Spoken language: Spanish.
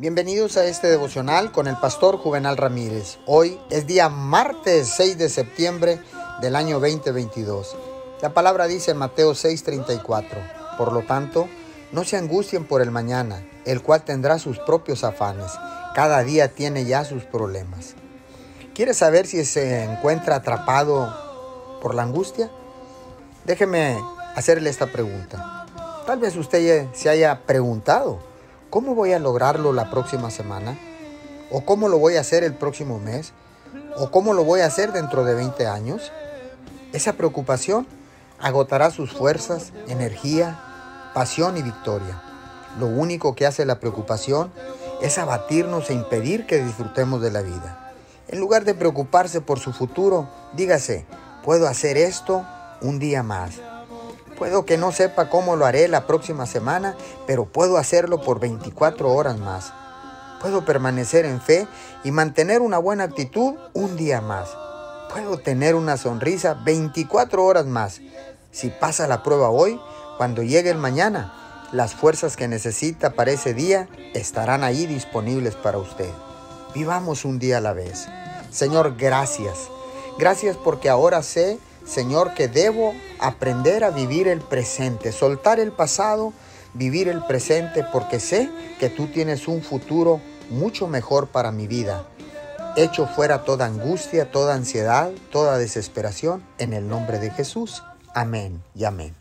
Bienvenidos a este devocional con el pastor Juvenal Ramírez. Hoy es día martes 6 de septiembre del año 2022. La palabra dice en Mateo 6:34, por lo tanto, no se angustien por el mañana, el cual tendrá sus propios afanes. Cada día tiene ya sus problemas. ¿Quiere saber si se encuentra atrapado por la angustia? Déjeme hacerle esta pregunta. Tal vez usted se haya preguntado, ¿Cómo voy a lograrlo la próxima semana? ¿O cómo lo voy a hacer el próximo mes? ¿O cómo lo voy a hacer dentro de 20 años? Esa preocupación agotará sus fuerzas, energía, pasión y victoria. Lo único que hace la preocupación es abatirnos e impedir que disfrutemos de la vida. En lugar de preocuparse por su futuro, dígase, puedo hacer esto un día más Puedo que no sepa cómo lo haré la próxima semana, pero puedo hacerlo por 24 horas más. Puedo permanecer en fe y mantener una buena actitud un día más. Puedo tener una sonrisa 24 horas más. Si pasa la prueba hoy, cuando llegue el mañana, las fuerzas que necesita para ese día estarán ahí disponibles para usted. Vivamos un día a la vez. Señor, gracias. Gracias porque ahora sé Señor, que debo aprender a vivir el presente, soltar el pasado, vivir el presente, porque sé que tú tienes un futuro mucho mejor para mi vida. Hecho fuera toda angustia, toda ansiedad, toda desesperación, en el nombre de Jesús. Amén y amén.